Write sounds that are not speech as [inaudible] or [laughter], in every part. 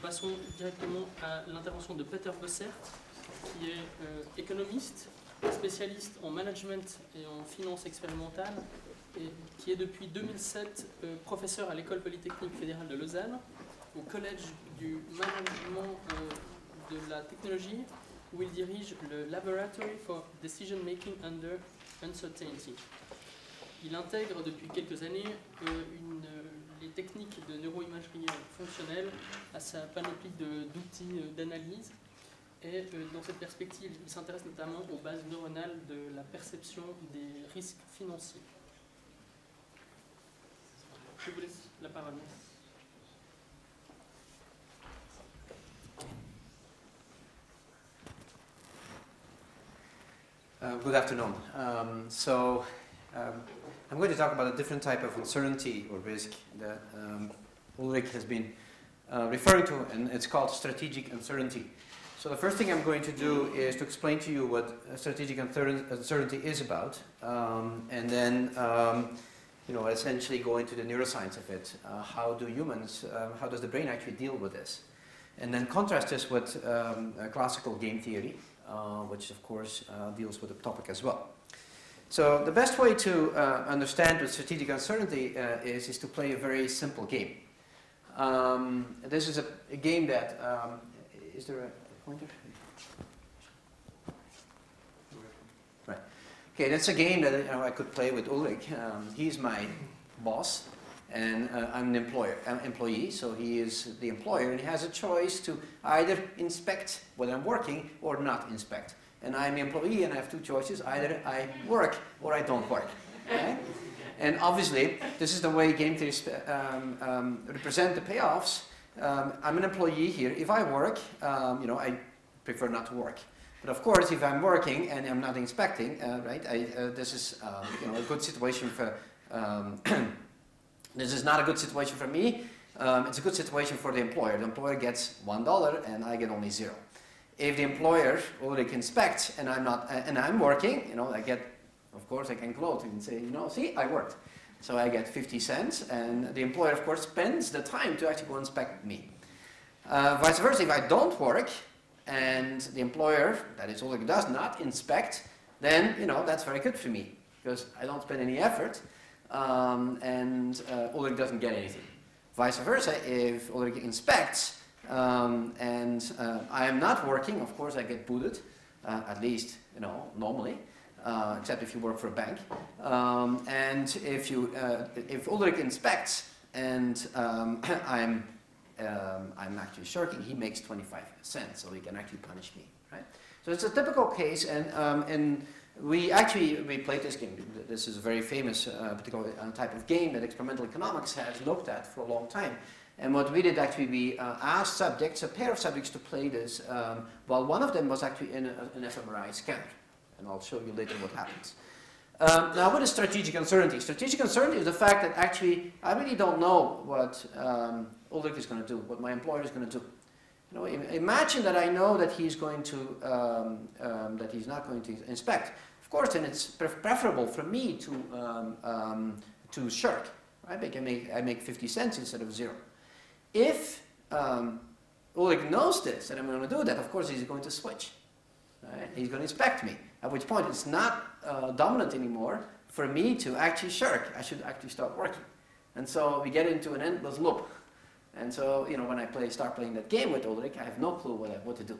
passons directement à l'intervention de Peter Bossert, qui est euh, économiste, spécialiste en management et en finance expérimentale, et qui est depuis 2007 euh, professeur à l'École polytechnique fédérale de Lausanne, au Collège du management euh, de la technologie, où il dirige le Laboratory for Decision Making Under Uncertainty. Il intègre depuis quelques années une les techniques de neuroimagerie fonctionnelle à sa panoplie d'outils euh, d'analyse. Et euh, dans cette perspective, il s'intéresse notamment aux bases neuronales de la perception des risques financiers. Je vous laisse la parole. Uh, good afternoon. Um, um, I'm going to talk about a different type of uncertainty or risk that um, Ulrich has been uh, referring to, and it's called strategic uncertainty. So the first thing I'm going to do is to explain to you what strategic uncertainty is about, um, and then um, you know essentially go into the neuroscience of it. Uh, how do humans, uh, how does the brain actually deal with this? And then contrast this with um, classical game theory, uh, which of course uh, deals with the topic as well. So the best way to uh, understand what strategic uncertainty uh, is, is to play a very simple game. Um, this is a, a game that, um, is there a pointer? Right. Okay, that's a game that you know, I could play with Ulrich. Um, he's my boss, and uh, I'm an employer, uh, employee, so he is the employer, and he has a choice to either inspect when I'm working or not inspect and I'm an employee and I have two choices. Either I work or I don't work. Okay? And obviously, this is the way game theories um, um, represent the payoffs. Um, I'm an employee here. If I work, um, you know, I prefer not to work. But of course, if I'm working and I'm not inspecting, uh, right, I, uh, this is um, you know, a good situation for, um, [clears throat] this is not a good situation for me. it's a good situation for the employer. The employer gets $1 and I get only zero if the employer already inspects and I'm not, and I'm working, you know, I get, of course, I can quote and say, you know, see, I worked. So I get 50 cents, and the employer, of course, spends the time to actually go inspect me. Uh, vice versa, if I don't work, and the employer, that is Ulrich, does not inspect, then, you know, that's very good for me, because I don't spend any effort, um, and uh, Ulrich doesn't get anything. Vice versa, if Ulrich inspects, um, and uh, I am not working, of course I get booted, uh, at least, you know, normally. Uh, except if you work for a bank. Um, and if you, uh, if Ulrich inspects and um, [coughs] I'm, um, I'm actually shirking, he makes 25 cents, so he can actually punish me, right? So it's a typical case, and, um, and we actually we played this game. This is a very famous uh, particular uh, type of game that experimental economics has looked at for a long time. And what we did actually, we uh, asked subjects, a pair of subjects, to play this, um, while one of them was actually in a, an fMRI scanner. And I'll show you later what happens. Um, now, what is strategic uncertainty? Strategic uncertainty is the fact that actually I really don't know what um, Ulrich is going to do, what my employer is going to do. You know, imagine that I know that he's going to, um, um, that he's not going to inspect. Of course, then it's preferable for me to, um, um, to shirk. Right? I, make, I make 50 cents instead of zero. If um, Ulrich knows this, that I'm going to do that, of course he's going to switch. Right? He's going to inspect me. At which point it's not uh, dominant anymore for me to actually shirk. I should actually start working. And so we get into an endless loop. And so, you know, when I play, start playing that game with Ulrich, I have no clue what, what to do.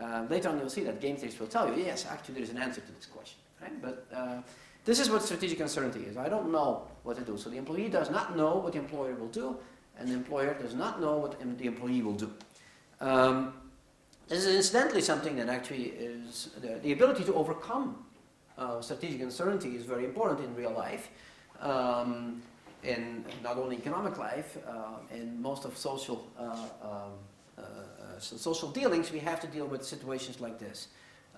Uh, later on, you'll see that game theory will tell you, yes, actually, there's an answer to this question. Right? But uh, this is what strategic uncertainty is. I don't know what to do. So the employee does not know what the employer will do, and the employer does not know what the employee will do. Um, this is incidentally something that actually is the, the ability to overcome uh, strategic uncertainty is very important in real life, um, in not only economic life, uh, in most of social uh, um, uh, uh, social dealings, we have to deal with situations like this.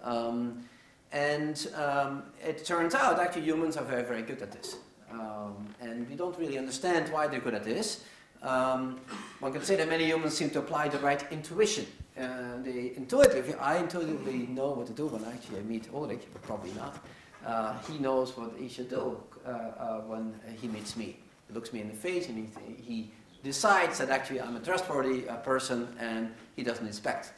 Um, and um, it turns out actually humans are very, very good at this. Um, and we don't really understand why they're good at this. Um, one can say that many humans seem to apply the right intuition. Uh, they intuitively, I intuitively know what to do when actually I meet Ulrich, but probably not. Uh, he knows what he should do uh, uh when he meets me. He looks me in the face and he, he decides that actually I'm a trustworthy uh, person and he doesn't inspect.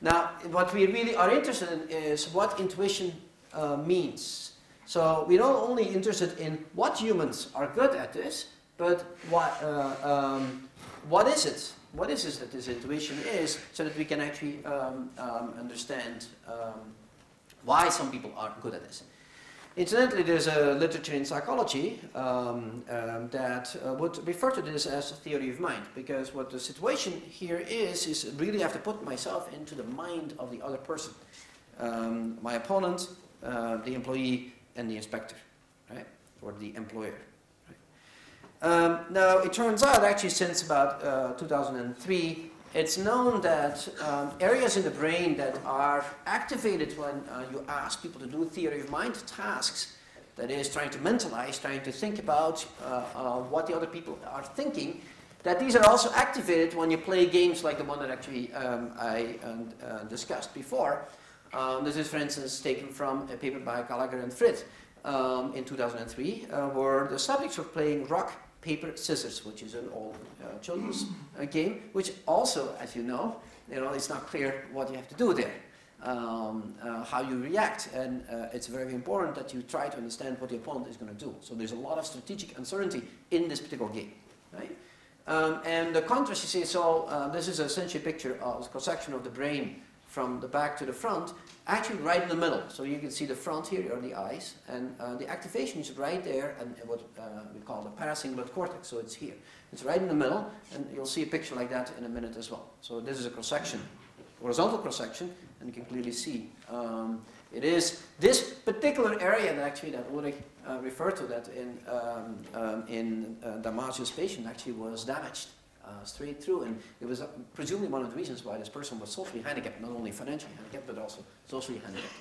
Now, what we really are interested in is what intuition uh, means. So we're not only interested in what humans are good at this, but what, uh, um, what is it? What is it that this intuition is, so that we can actually um, um, understand um, why some people are good at this. Incidentally, there's a literature in psychology um, um, that uh, would refer to this as a theory of mind, because what the situation here is, is really I have to put myself into the mind of the other person. My opponent, uh, the employee, and the inspector, right? Or the employer. Um, now, it turns out, actually, since about uh, 2003, it's known that um, areas in the brain that are activated when uh, you ask people to do theory of mind tasks, that is, trying to mentalize, trying to think about uh, uh, what the other people are thinking, that these are also activated when you play games like the one that actually um, I uh, discussed before. Um, this is, for instance, taken from a paper by Gallagher and Frith um, in 2003, uh, where the subjects were playing rock, paper, scissors, which is an old uh, children's uh, game, which also, as you know, you know, it's not clear what you have to do there, um, uh, how you react, and uh, it's very important that you try to understand what the opponent is going to do. So there's a lot of strategic uncertainty in this particular game, right? Um, and the contrast, you see, so uh, this is essentially a picture of a cross-section of the brain from the back to the front, actually right in the middle. So you can see the front here are the eyes, and uh, the activation is right there, and what uh, we call the paracingulate cortex. So it's here. It's right in the middle, and you'll see a picture like that in a minute as well. So this is a cross section, horizontal cross section, and you can clearly see um, it is this particular area that actually that Ulrich uh, referred to that in um, um, in uh, Damasio's patient actually was damaged uh, straight through. And it was uh, presumably one of the reasons why this person was socially handicapped, not only financially handicapped, but also socially handicapped.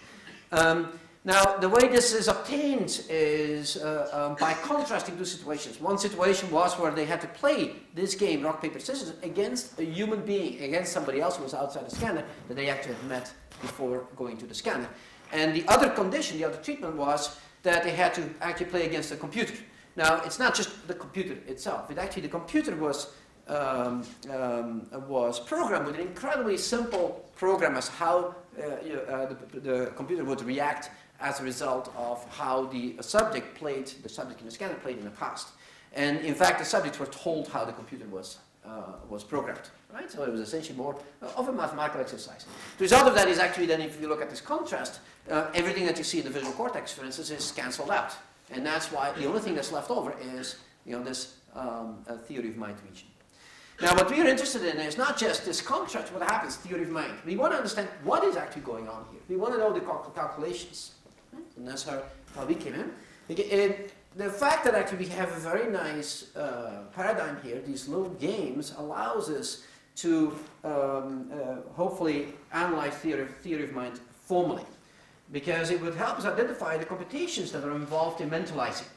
Um, now, the way this is obtained is uh, um, by contrasting two situations. One situation was where they had to play this game, rock, paper, scissors, against a human being, against somebody else who was outside the scanner that they actually had met before going to the scanner. And the other condition, the other treatment was that they had to actually play against a computer. Now, it's not just the computer itself. It actually, the computer was um, um, was programmed with an incredibly simple program as how uh, you uh, the, the, computer would react as a result of how the subject played, the subject in the scanner played in the past. And in fact, the subjects were told how the computer was, uh, was programmed, right? So it was essentially more of a mathematical exercise. The result of that is actually then, if you look at this contrast, uh, everything that you see in the visual cortex, for instance, is cancelled out. And that's why the only thing that's left over is, you know, this um, theory of mind region. Now, what we're interested in is not just this contrast, what happens, theory of mind. We want to understand what is actually going on here. We want to know the calculations. And that's how, how we came in. The fact that actually we have a very nice uh, paradigm here, these little games, allows us to um, uh, hopefully analyze theory, theory of mind formally. Because it would help us identify the computations that are involved in mentalizing.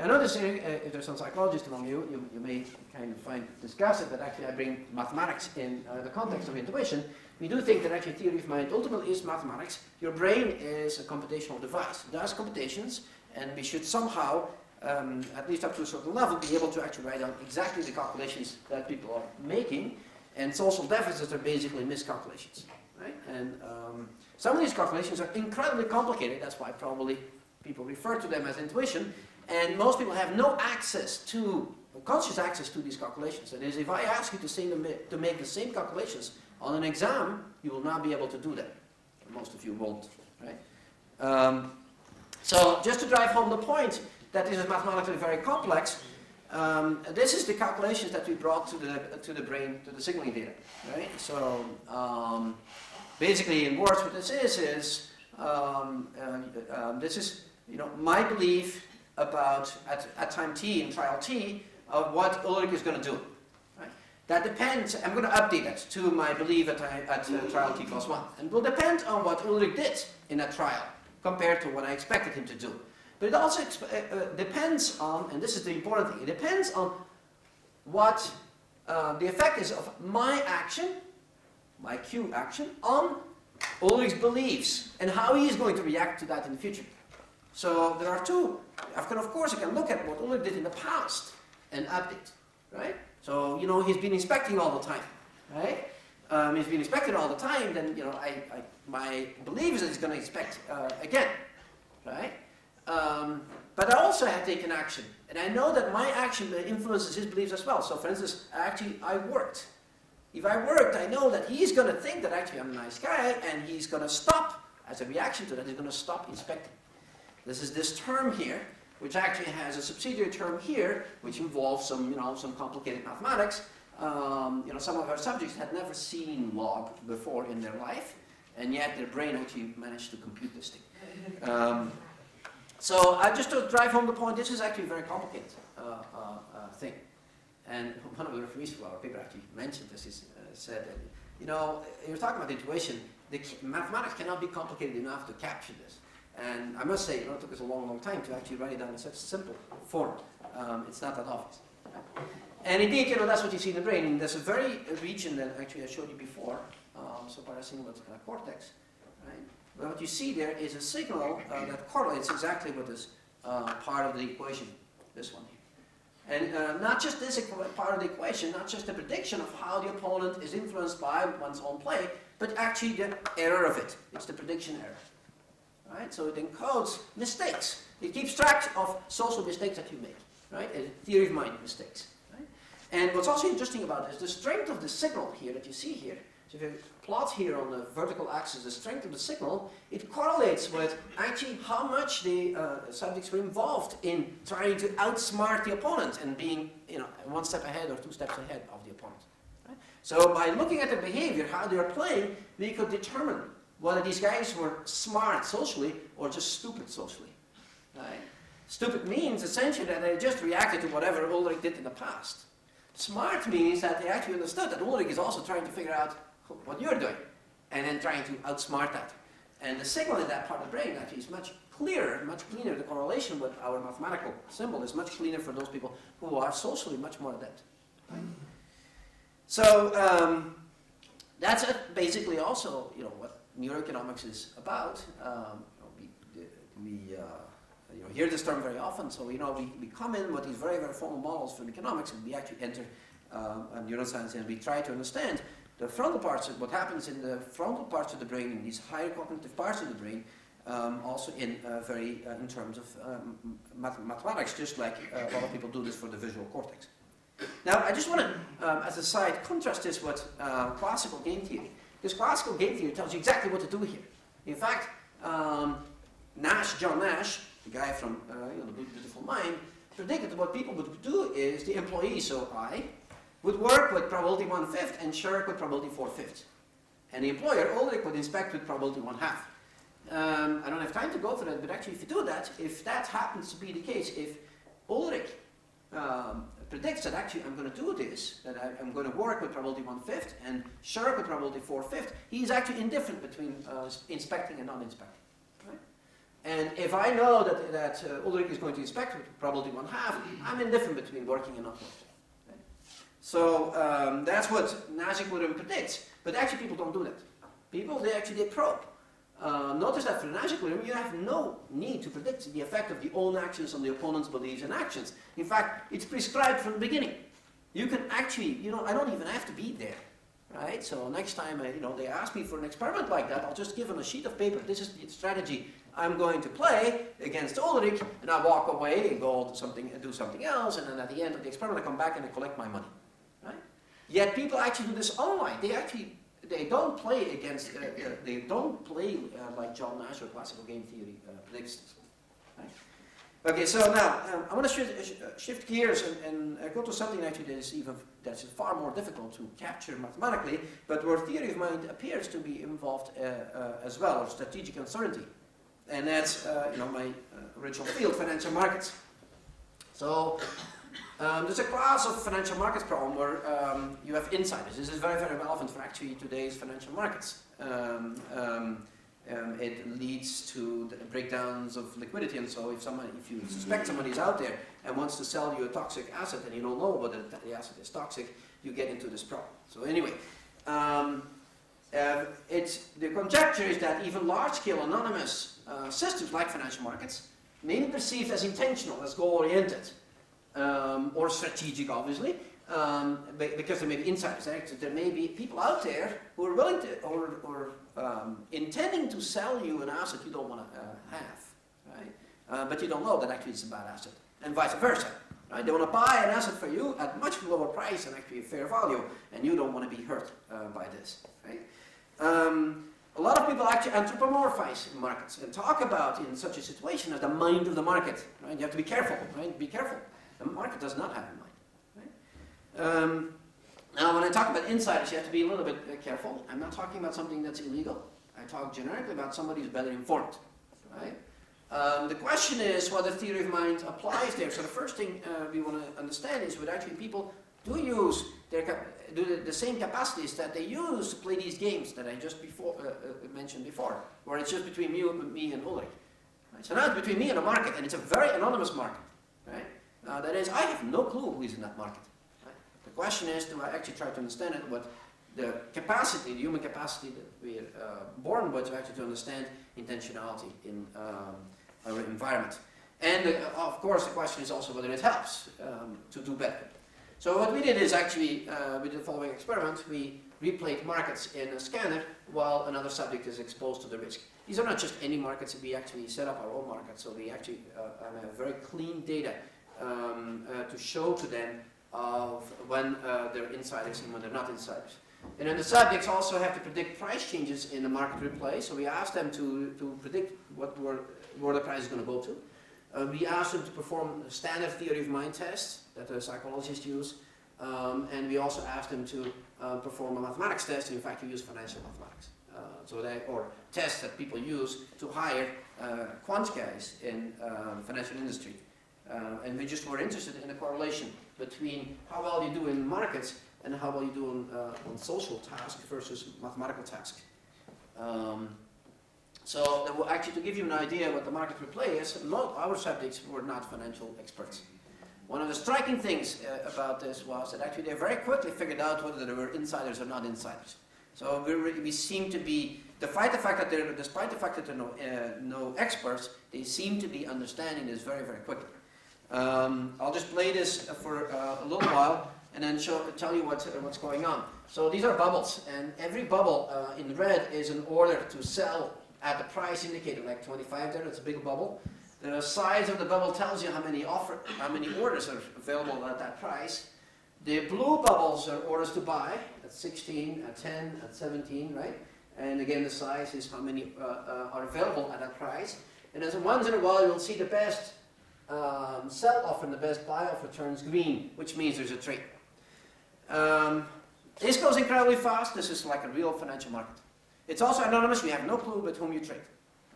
I know this, uh, if there's some psychologists among you, you, you may kind of find discuss it, but actually I bring mathematics in uh, the context of intuition. We do think that actually theory of mind ultimately is mathematics. Your brain is a computational device. It does computations, and we should somehow, um, at least up to a certain level, be able to actually write down exactly the calculations that people are making. And social deficits are basically miscalculations. Right? And um, some of these calculations are incredibly complicated. That's why probably people refer to them as intuition. And most people have no access to, conscious access to these calculations. That is, if I ask you to, to make the same calculations on an exam, you will not be able to do that. Most of you won't, right? Um, so just to drive home the point that this is mathematically very complex, um, this is the calculations that we brought to the, to the brain, to the signaling data, right? So um, basically in words what this is, is um, uh, um, this is, you know, my belief about, at, at time t, in trial t, of what Ulrich is going to do. That depends, I'm going to update that to my belief at, at uh, trial t plus 1. And will depend on what Ulrich did in that trial compared to what I expected him to do. But it also uh, uh, depends on, and this is the important thing, it depends on what uh, the effect is of my action, my Q action, on Ulrich's beliefs and how he is going to react to that in the future. So there are two. Of course, I can look at what Ulrich did in the past and update. right? So, you know, he's been inspecting all the time, right? Um, he's been inspected all the time, then, you know, I, I my belief is that he's going to inspect uh, again, right? Um, but I also have taken action, and I know that my action influences his beliefs as well. So, for instance, actually, I worked. If I worked, I know that he's going to think that actually I'm a nice guy, and he's going to stop, as a reaction to that, he's going to stop inspecting. This is this term here, which actually has a subsidiary term here, which involves some, you know, some complicated mathematics. Um, you know, some of our subjects had never seen log before in their life, and yet their brain actually managed to compute this thing. Um, so uh, just to drive home the point, this is actually a very complicated uh, uh, uh thing. And one of the referees for our paper actually mentioned this, he uh, said that, you know, you're talking about intuition, the mathematics cannot be complicated enough to capture this. And I must say, you know, it took us a long, long time to actually write it down in such a simple form. Um, it's not that obvious. And indeed, you know, that's what you see in the brain. And there's a very region that actually I showed you before, um, so paracingulate uh, cortex, right? But what you see there is a signal uh, that correlates exactly with this uh, part of the equation, this one here. And uh, not just this part of the equation, not just the prediction of how the opponent is influenced by one's own play, but actually the error of it. It's the prediction error. Right? So it encodes mistakes. It keeps track of social mistakes that you make. Right? A theory of mind mistakes. Right? And what's also interesting about this, the strength of the signal here that you see here, so if you plot here on the vertical axis the strength of the signal, it correlates with actually how much the uh, subjects were involved in trying to outsmart the opponent and being you know, one step ahead or two steps ahead of the opponent. Right? So by looking at the behavior, how they are playing, we could determine whether these guys were smart socially or just stupid socially. Right? Stupid means essentially that they just reacted to whatever Ulrich did in the past. Smart means that they actually understood that Ulrich is also trying to figure out what you're doing and then trying to outsmart that. And the signal in that part of the brain actually is much clearer, much cleaner. The correlation with our mathematical symbol is much cleaner for those people who are socially much more adept. Right? So um, that's basically also you know what neuroeconomics is about. Um, we, we uh, you know, hear this term very often, so you know, we, we come in with these very, very formal models from economics, and we actually enter um, neuroscience and we try to understand the frontal parts of what happens in the frontal parts of the brain, in these higher cognitive parts of the brain, um, also in uh, very uh, in terms of um, math mathematics, just like uh, a lot of people do this for the visual cortex. Now, I just want to, um, as a side, contrast this with uh, classical game theory. This classical game theory tells you exactly what to do here. In fact, um, Nash, John Nash, the guy from uh, you know, the Beautiful Mind, predicted what people would do is the employee, so I, would work with probability one-fifth and Sherk with probability four-fifths. And the employer, Ulrich, would inspect with probability one-half. Um, I don't have time to go through that, but actually if you do that, if that happens to be the case, if Ulrich um, predicts that actually I'm going to do this, that I, am going to work with probability one-fifth and Sherk with probability four-fifths, he's actually indifferent between uh, inspecting and non-inspecting. And if I know that, that uh, Ulrich is going to inspect with probability one-half, I'm indifferent between working and not working. So um, that's what Nash equilibrium predicts. But actually people don't do that. People, they actually they probe. Uh, notice that for the Nash equilibrium, you have no need to predict the effect of the own actions on the opponent's beliefs and actions. In fact, it's prescribed from the beginning. You can actually, you know, I don't even have to be there, right? So next time, uh, you know, they ask me for an experiment like that, I'll just give them a sheet of paper. This is the strategy I'm going to play against Ulrich, and I walk away and go something and do something else, and then at the end of the experiment, I come back and I collect my money, right? Yet people actually do this online. They actually they don't play against, uh, uh, they don't play uh, like John Nash or classical game theory uh. Right? Okay, so now um, I want to shift, uh, shift gears and, and go to something actually that is even that's far more difficult to capture mathematically, but where theory of mind appears to be involved as well, or strategic uncertainty, and that's you know my original field, financial markets. So um, there's a class of financial markets problem where um, you have insiders. This is very, very relevant for actually today's financial markets. Um, um, um it leads to the breakdowns of liquidity, and so if someone, if you suspect somebody is out there and wants to sell you a toxic asset, and you don't know whether the asset is toxic, you get into this problem. So anyway, uh, it's the conjecture is that even large-scale anonymous uh, systems like financial markets may be perceived as intentional, as goal-oriented um, or strategic, obviously, um, because there may be insiders. There may be people out there who are willing to, or, or um, intending to sell you an asset you don't want to uh, have, right? Uh, but you don't know that actually it's a bad asset, and vice versa. Right? They want to buy an asset for you at much lower price than actually a fair value, and you don't want to be hurt uh, by this. Right? Um, a lot of people actually anthropomorphize markets and talk about in such a situation as the mind of the market. Right? You have to be careful. Right? Be careful. The market does not have a mind. Um, now, when I talk about insiders, you have to be a little bit uh, careful. I'm not talking about something that's illegal. I talk generically about somebody who's better informed. Right? Um, the question is whether theory of mind applies there. So the first thing uh, we want to understand is whether actually people do use their do the, the, same capacities that they use to play these games that I just before uh, uh, mentioned before, where it's just between me, me and Ulrich. Right? So now it's between me and a market, and it's a very anonymous market. Right? Uh, that is, I have no clue who is in that market. The question is, do I actually try to understand it, what the capacity, the human capacity that we're uh, born with to actually to understand intentionality in um, our environment. And uh, of course the question is also whether it helps um, to do better. So what we did is actually, uh, we did the following experiment. We replayed markets in a scanner while another subject is exposed to the risk. These are not just any markets, we actually set up our own markets, so we actually uh, have very clean data um, uh, to show to them of when uh, they're insiders and when they're not insiders. And then the subjects also have to predict price changes in the market replay. So we asked them to, to predict what were, where the price is going to go to. Uh, we asked them to perform standard theory of mind tests that the psychologists use. Um, and we also asked them to uh, perform a mathematics test. In fact, we use financial mathematics. Uh, so they, or tests that people use to hire uh, quant guys in um, financial industry. Uh, and we just were interested in the correlation between how well you do in markets and how well you do on, uh, on social tasks versus mathematical tasks. Um, so actually to give you an idea what the market replay is, most our subjects were not financial experts. One of the striking things uh, about this was that actually they very quickly figured out whether they were insiders or not insiders. So we, we seem to be, despite the fact that they're, despite the fact that there are no, uh, no experts, they seem to be understanding this very, very quickly. Um, I'll just play this for uh, a little while and then show, tell you what, what's going on. So these are bubbles, and every bubble uh, in red is an order to sell at the price indicated, like 25 there, it's a big bubble. The size of the bubble tells you how many offer, how many orders are available at that price. The blue bubbles are orders to buy, at 16, at 10, at 17, right? And again, the size is how many uh, uh, are available at that price. And as once in a while, you'll see the best um, sell offer and the best buy offer turns green, which means there's a trade. Um, this goes incredibly fast. This is like a real financial market. It's also anonymous. We have no clue with whom you trade,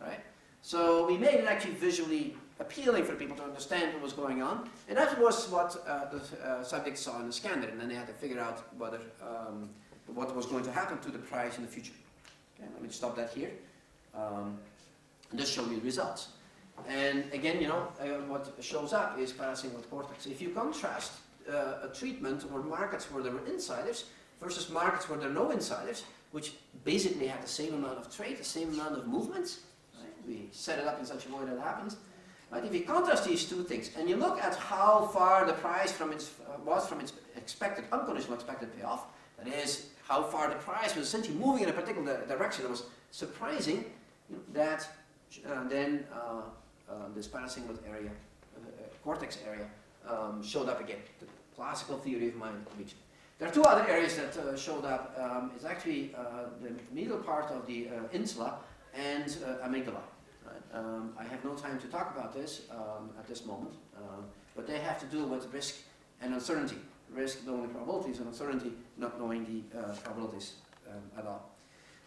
right? So we made it actually visually appealing for people to understand what was going on. And that was what uh, the uh, subjects saw in the scanner. And then they had to figure out whether, um, what was going to happen to the price in the future. Okay, let me stop that here. Um, just show you the results. And again, you know, uh, what shows up is paracingulate cortex. If you contrast uh, a treatment or markets where there are insiders versus markets where there are no insiders, which basically had the same amount of trade, the same amount of movements, right? we set it up in such a way that it happens. Right? If you contrast these two things and you look at how far the price from its, uh, was from its expected, unconditional expected payoff, that is, how far the price was essentially moving in a particular direction that was surprising, that uh, then uh, um, this paracingulate area, uh, uh, cortex area, um, showed up again. The classical theory of mind region. There are two other areas that uh, showed up. Um, it's actually uh, the middle part of the uh, insula and amygdala. Right? Um, I have no time to talk about this um, at this moment, but they have to do with risk and uncertainty. Risk knowing the probabilities and uncertainty not knowing the probabilities um, at all.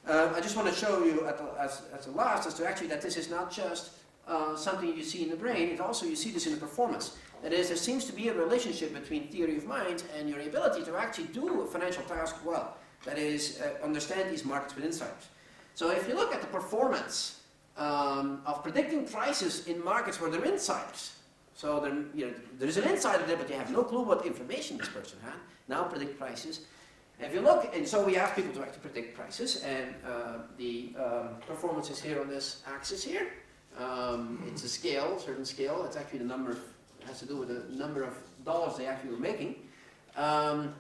I just want to show you at the, as, as the last as to actually that this is not just uh, something you see in the brain, it also you see this in the performance. That is, there seems to be a relationship between theory of mind and your ability to actually do a financial task well. That is, uh, understand these markets with insiders. So if you look at the performance um, of predicting prices in markets where there are insiders, so there, you know, there is an insider there, but you have no clue what information this person had. Now predict prices. If you look, and so we ask people to actually predict prices, and uh, the um, performance is here on this axis here. Um, it's a scale, a certain scale. It's actually the number, it has to do with the number of dollars they actually were making. um,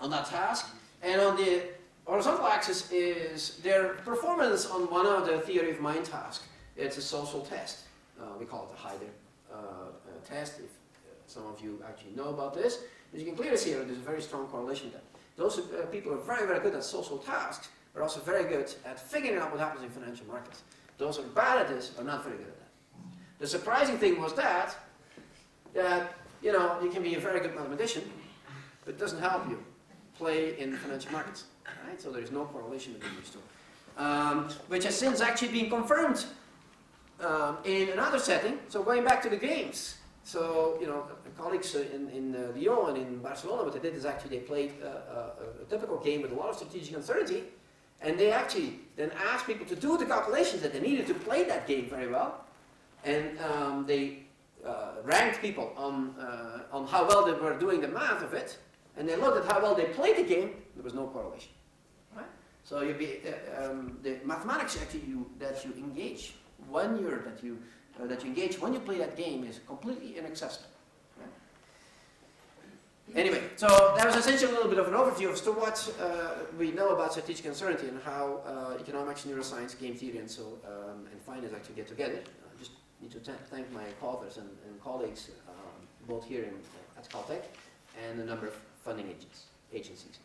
on that task. And on the horizontal axis is their performance on one of the theory of mind tasks. It's a social test. Uh, we call it the Heider uh, uh, test. If uh, some of you actually know about this, as you can clearly see, there's a very strong correlation there. Those uh, people are very, very good at social tasks, but also very good at figuring out what happens in financial markets. Those are bad at this are not very good at that. The surprising thing was that, that you know, you can be a very good mathematician, but it doesn't help you play in financial markets. Right? So there is no correlation between these two. Um, which has since actually been confirmed um, in another setting. So going back to the games. So, you know, colleagues in, in uh, Lyon and in Barcelona, what they did is actually they played uh, a, a typical game with a lot of strategic uncertainty, and they actually then asked people to do the calculations that they needed to play that game very well, and um, they uh, ranked people on, uh, on how well they were doing the math of it, and they looked at how well they played the game, there was no correlation. Right? So you be, uh, um, the mathematics actually you, that you engage when you're, that you, uh, that you engage when you play that game is completely inaccessible. Anyway, so that was essentially a little bit of an overview as to what uh, we know about strategic uncertainty and how uh, economics, neuroscience, game theory, and so um, and finance actually get together. I just need to thank my co-authors and, and colleagues, um, both here in, at Caltech and a number of funding agents, agencies.